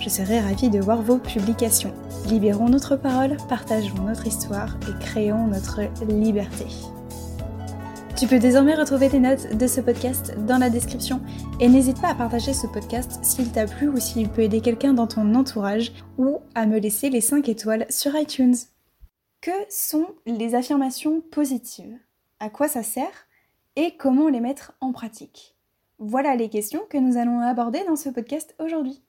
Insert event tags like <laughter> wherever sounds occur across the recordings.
Je serai ravie de voir vos publications. Libérons notre parole, partageons notre histoire et créons notre liberté. Tu peux désormais retrouver tes notes de ce podcast dans la description et n'hésite pas à partager ce podcast s'il t'a plu ou s'il peut aider quelqu'un dans ton entourage ou à me laisser les 5 étoiles sur iTunes. Que sont les affirmations positives? À quoi ça sert? Et comment les mettre en pratique? Voilà les questions que nous allons aborder dans ce podcast aujourd'hui.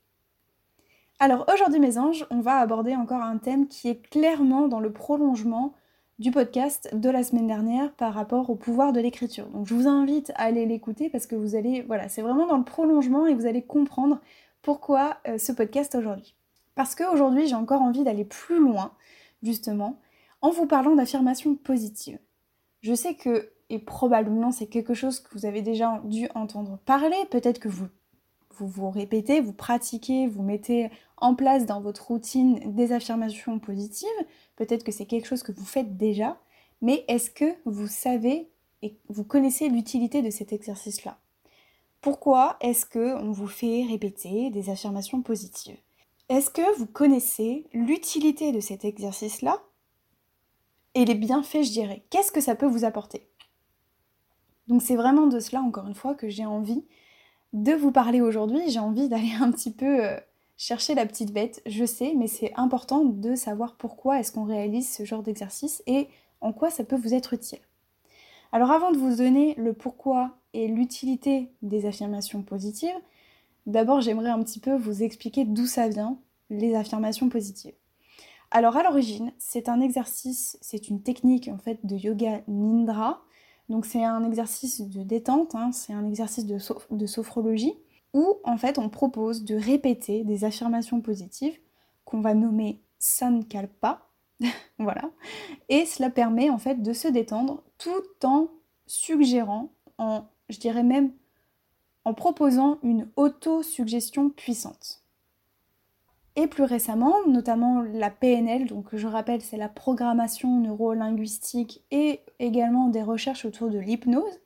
Alors aujourd'hui mes anges, on va aborder encore un thème qui est clairement dans le prolongement du podcast de la semaine dernière par rapport au pouvoir de l'écriture. Donc je vous invite à aller l'écouter parce que vous allez, voilà, c'est vraiment dans le prolongement et vous allez comprendre pourquoi euh, ce podcast aujourd'hui. Parce qu'aujourd'hui j'ai encore envie d'aller plus loin, justement, en vous parlant d'affirmations positives. Je sais que, et probablement c'est quelque chose que vous avez déjà dû entendre parler, peut-être que vous vous vous répétez, vous pratiquez, vous mettez en place dans votre routine des affirmations positives. Peut-être que c'est quelque chose que vous faites déjà, mais est-ce que vous savez et vous connaissez l'utilité de cet exercice-là? Pourquoi est-ce que on vous fait répéter des affirmations positives? Est-ce que vous connaissez l'utilité de cet exercice-là? Et les bienfaits, je dirais. Qu'est-ce que ça peut vous apporter? Donc c'est vraiment de cela, encore une fois, que j'ai envie de vous parler aujourd'hui. J'ai envie d'aller un petit peu euh, chercher la petite bête, je sais, mais c'est important de savoir pourquoi est-ce qu'on réalise ce genre d'exercice et en quoi ça peut vous être utile. Alors avant de vous donner le pourquoi et l'utilité des affirmations positives, d'abord j'aimerais un petit peu vous expliquer d'où ça vient, les affirmations positives. Alors à l'origine, c'est un exercice, c'est une technique en fait de yoga nindra donc c'est un exercice de détente, hein, c'est un exercice de, sophrologie où en fait on propose de répéter des affirmations positives qu'on va nommer sankalpa, <laughs> voilà, et cela permet en fait de se détendre tout en suggérant, en, je dirais même en proposant une auto-suggestion puissante. Et plus récemment, notamment la PNL, donc je rappelle c'est la programmation neurolinguistique et également des recherches autour de l'hypnose,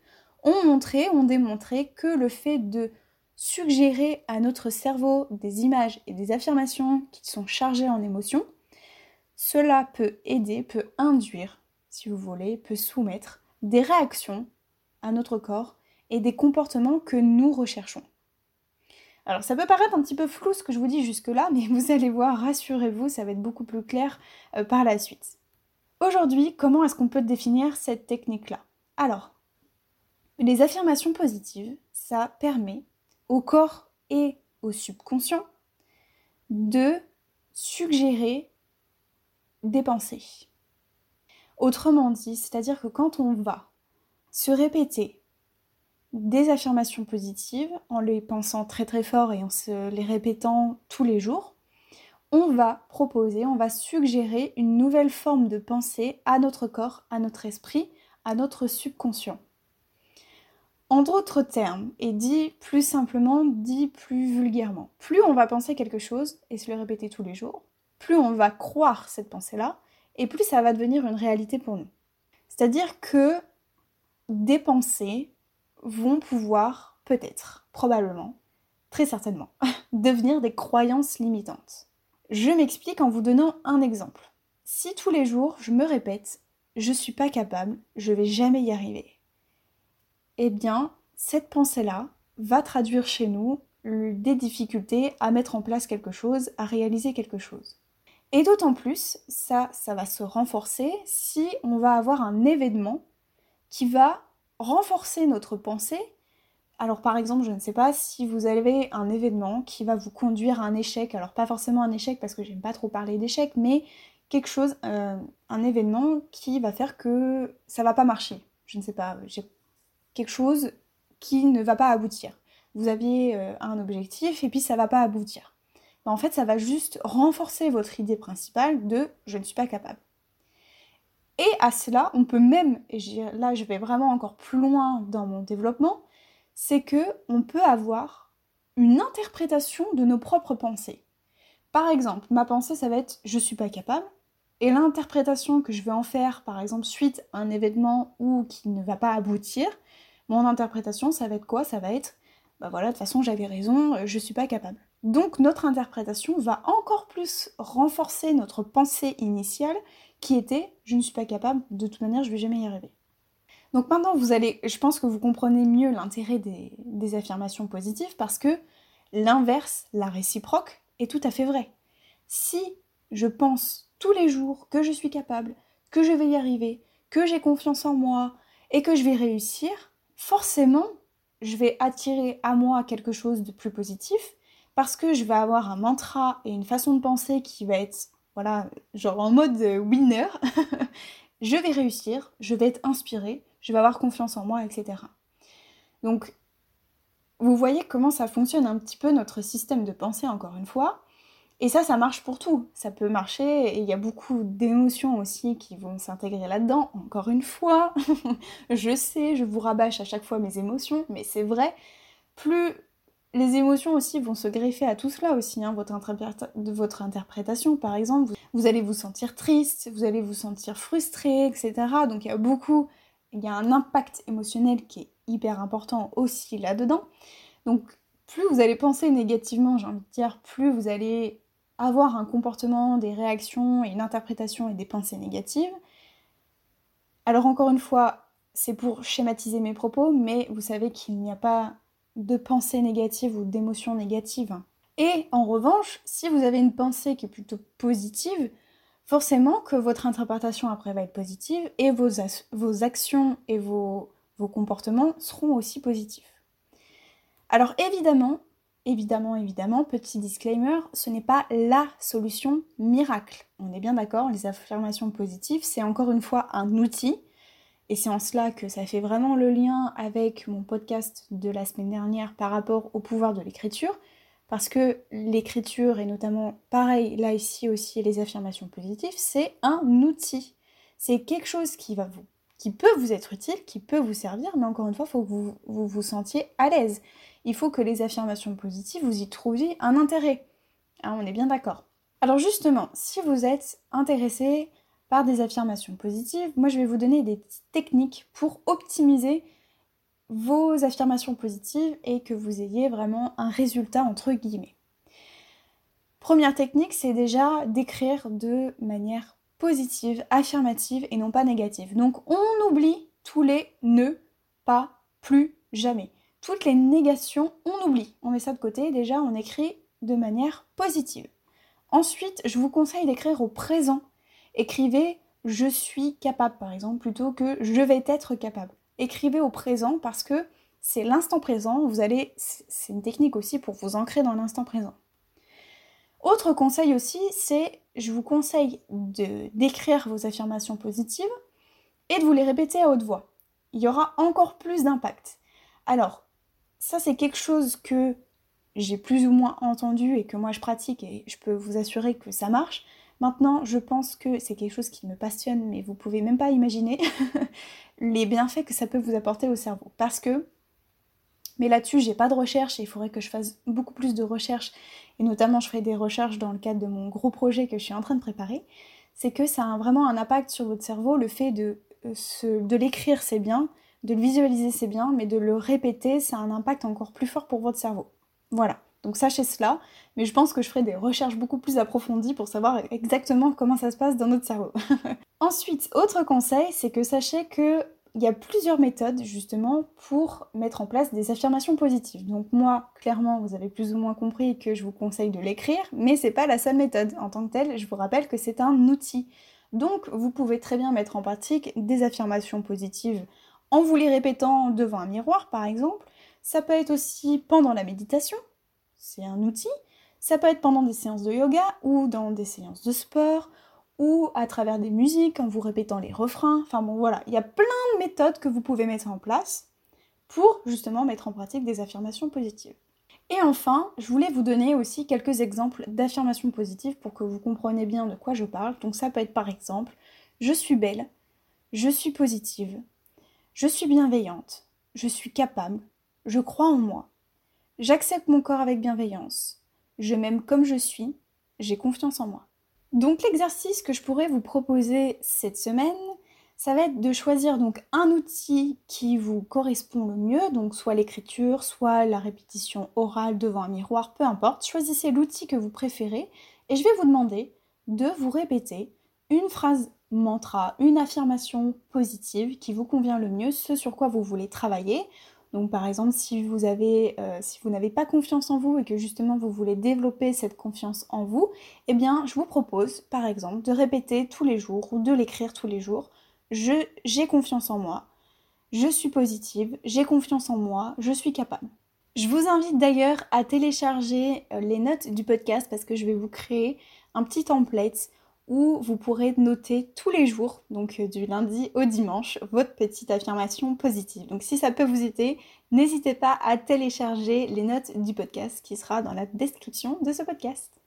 ont montré, ont démontré que le fait de suggérer à notre cerveau des images et des affirmations qui sont chargées en émotions, cela peut aider, peut induire, si vous voulez, peut soumettre des réactions à notre corps et des comportements que nous recherchons. Alors ça peut paraître un petit peu flou ce que je vous dis jusque-là, mais <laughs> vous allez voir, rassurez-vous, ça va être beaucoup plus clair euh, par la suite. Aujourd'hui, comment est-ce qu'on peut définir cette technique-là? Alors, les affirmations positives, ça permet au corps et au subconscient de suggérer des pensées. Autrement dit, c'est-à-dire que quand on va se répéter des affirmations positives en les pensant très très fort et en se les répétant tous les jours, on va proposer, on va suggérer une nouvelle forme de pensée à notre corps, à notre esprit, à notre subconscient. En d'autres termes, et dit plus simplement, dit plus vulgairement, plus on va penser quelque chose et se le répéter tous les jours, plus on va croire cette pensée-là, et plus ça va devenir une réalité pour nous. C'est-à-dire que des pensées, vont pouvoir, peut-être, probablement, très certainement, <laughs> devenir des croyances limitantes. Je m'explique en vous donnant un exemple. Si tous les jours je me répète je suis pas capable, je vais jamais y arriver, eh bien, cette pensée-là va traduire chez nous des difficultés à mettre en place quelque chose, à réaliser quelque chose. Et d'autant plus, ça, ça va se renforcer si on va avoir un événement qui va renforcer notre pensée. Alors par exemple, je ne sais pas si vous avez un événement qui va vous conduire à un échec, alors pas forcément un échec parce que j'aime pas trop parler d'échec, mais quelque chose, euh, un événement qui va faire que ça va pas marcher. Je ne sais pas, j'ai quelque chose qui ne va pas aboutir. Vous aviez euh, un objectif et puis ça va pas aboutir. Ben, en fait, ça va juste renforcer votre idée principale de je ne suis pas capable. À cela, on peut même, et là je vais vraiment encore plus loin dans mon développement, c'est que on peut avoir une interprétation de nos propres pensées. Par exemple, ma pensée ça va être je suis pas capable et l'interprétation que je vais en faire par exemple suite à un événement ou qui ne va pas aboutir, mon interprétation ça va être quoi? Ça va être bah voilà, de toute façon j'avais raison, je suis pas capable. Donc notre interprétation va encore plus renforcer notre pensée initiale qui était je ne suis pas capable, de toute manière je vais jamais y arriver. Donc maintenant vous allez, je pense que vous comprenez mieux l'intérêt des, affirmations positives parce que l'inverse, la réciproque, est tout à fait vrai. Si je pense tous les jours que je suis capable, que je vais y arriver, que j'ai confiance en moi et que je vais réussir, forcément je vais attirer à moi quelque chose de plus positif parce que je vais avoir un mantra et une façon de penser qui va être, voilà, genre en mode euh, winner. <laughs> je vais réussir, je vais être inspirée, je vais avoir confiance en moi, etc. Donc, vous voyez comment ça fonctionne un petit peu notre système de pensée, encore une fois. Et ça, ça marche pour tout. Ça peut marcher et il y a beaucoup d'émotions aussi qui vont s'intégrer là-dedans. Encore une fois, <laughs> je sais, je vous rabâche à chaque fois mes émotions, mais c'est vrai. Plus les émotions aussi vont se greffer à tout cela aussi, hein, votre, votre interprétation par exemple. Vous, allez vous sentir triste, vous allez vous sentir frustré, etc. Donc il y a beaucoup, il y a un impact émotionnel qui est hyper important aussi là-dedans. Donc plus vous allez penser négativement, j'ai envie de dire, plus vous allez avoir un comportement, des réactions et une interprétation et des pensées négatives. Alors encore une fois, c'est pour schématiser mes propos, mais vous savez qu'il n'y a pas de pensée négative ou d'émotions négatives. Et en revanche, si vous avez une pensée qui est plutôt positive, forcément que votre interprétation après va être positive et vos, vos actions et vos comportements seront aussi positifs. Alors évidemment, évidemment, évidemment, petit disclaimer, ce n'est pas la solution miracle. On est bien d'accord, les affirmations positives, c'est encore une fois un outil et c'est en cela que ça fait vraiment le lien avec mon podcast de la semaine dernière par rapport au pouvoir de l'écriture. Parce que l'écriture, et notamment pareil là ici aussi les affirmations positives, c'est un outil. C'est quelque chose qui va vous qui peut vous être utile, qui peut vous servir, mais encore une fois, il faut que vous, vous vous sentiez à l'aise. Il faut que les affirmations positives, vous y trouviez un intérêt. Hein, on est bien d'accord. Alors justement, si vous êtes intéressé des affirmations positives, moi je vais vous donner des techniques pour optimiser vos affirmations positives et que vous ayez vraiment un résultat entre guillemets. Première technique, c'est déjà d'écrire de manière positive, affirmative et non pas négative. Donc on oublie tous les ne, pas, plus, jamais. Toutes les négations, on oublie. On met ça de côté, déjà on écrit de manière positive. Ensuite, je vous conseille d'écrire au présent Écrivez je suis capable par exemple plutôt que je vais être capable. Écrivez au présent parce que c'est l'instant présent, vous allez c'est une technique aussi pour vous ancrer dans l'instant présent. Autre conseil aussi, c'est je vous conseille de d'écrire vos affirmations positives et de vous les répéter à haute voix. Il y aura encore plus d'impact. Alors, ça c'est quelque chose que j'ai plus ou moins entendu et que moi je pratique et je peux vous assurer que ça marche. Maintenant, je pense que c'est quelque chose qui me passionne, mais vous pouvez même pas imaginer <laughs> les bienfaits que ça peut vous apporter au cerveau. Parce que, mais là-dessus, j'ai pas de recherche et il faudrait que je fasse beaucoup plus de recherches, et notamment je ferai des recherches dans le cadre de mon gros projet que je suis en train de préparer. C'est que ça a vraiment un impact sur votre cerveau, le fait de, euh, de l'écrire, c'est bien, de le visualiser, c'est bien, mais de le répéter, ça a un impact encore plus fort pour votre cerveau. Voilà. Donc sachez cela, mais je pense que je ferai des recherches beaucoup plus approfondies pour savoir exactement comment ça se passe dans notre cerveau. <laughs> Ensuite, autre conseil, c'est que sachez que il y a plusieurs méthodes justement pour mettre en place des affirmations positives. Donc moi, clairement, vous avez plus ou moins compris que je vous conseille de l'écrire, mais c'est pas la seule méthode. En tant que telle, je vous rappelle que c'est un outil. Donc vous pouvez très bien mettre en pratique des affirmations positives en vous les répétant devant un miroir par exemple. Ça peut être aussi pendant la méditation, c'est un outil. Ça peut être pendant des séances de yoga ou dans des séances de sport ou à travers des musiques en vous répétant les refrains. Enfin bon voilà, il y a plein de méthodes que vous pouvez mettre en place pour justement mettre en pratique des affirmations positives. Et enfin, je voulais vous donner aussi quelques exemples d'affirmations positives pour que vous compreniez bien de quoi je parle. Donc ça peut être par exemple je suis belle, Je suis positive. Je suis bienveillante. Je suis capable. Je crois en moi. J'accepte mon corps avec bienveillance. Je m'aime comme je suis. J'ai confiance en moi. Donc l'exercice que je pourrais vous proposer cette semaine, ça va être de choisir donc un outil qui vous correspond le mieux, donc soit l'écriture, soit la répétition orale devant un miroir, peu importe. Choisissez l'outil que vous préférez et je vais vous demander de vous répéter une phrase mantra, une affirmation positive qui vous convient le mieux, ce sur quoi vous voulez travailler. Donc par exemple, si vous avez, euh, si vous n'avez pas confiance en vous et que justement vous voulez développer cette confiance en vous, eh bien je vous propose par exemple de répéter tous les jours ou de l'écrire tous les jours. Je j'ai confiance en moi, je suis positive, j'ai confiance en moi, je suis capable. Je vous invite d'ailleurs à télécharger euh, les notes du podcast parce que je vais vous créer un petit template où vous pourrez noter tous les jours, donc euh, du lundi au dimanche, votre petite affirmation positive. Donc si ça peut vous aider, n'hésitez pas à télécharger les notes du podcast qui sera dans la description de ce podcast.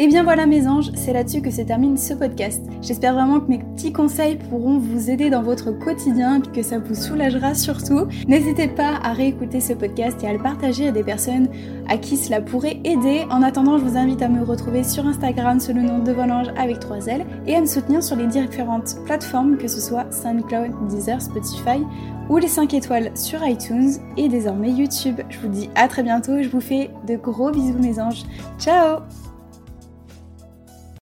Et bien voilà mes anges, c'est là-dessus que se termine ce podcast. J'espère vraiment que mes petits conseils pourront vous aider dans votre quotidien et que ça vous soulagera surtout. N'hésitez pas à réécouter ce podcast et à le partager à des personnes à qui cela pourrait aider. En attendant, je vous invite à me retrouver sur Instagram sous le nom de Volange avec 3 L et à me soutenir sur les différentes plateformes que ce soit SoundCloud, Deezer, Spotify ou les 5 étoiles sur iTunes et désormais YouTube. Je vous dis à très bientôt, je vous fais de gros bisous mes anges. Ciao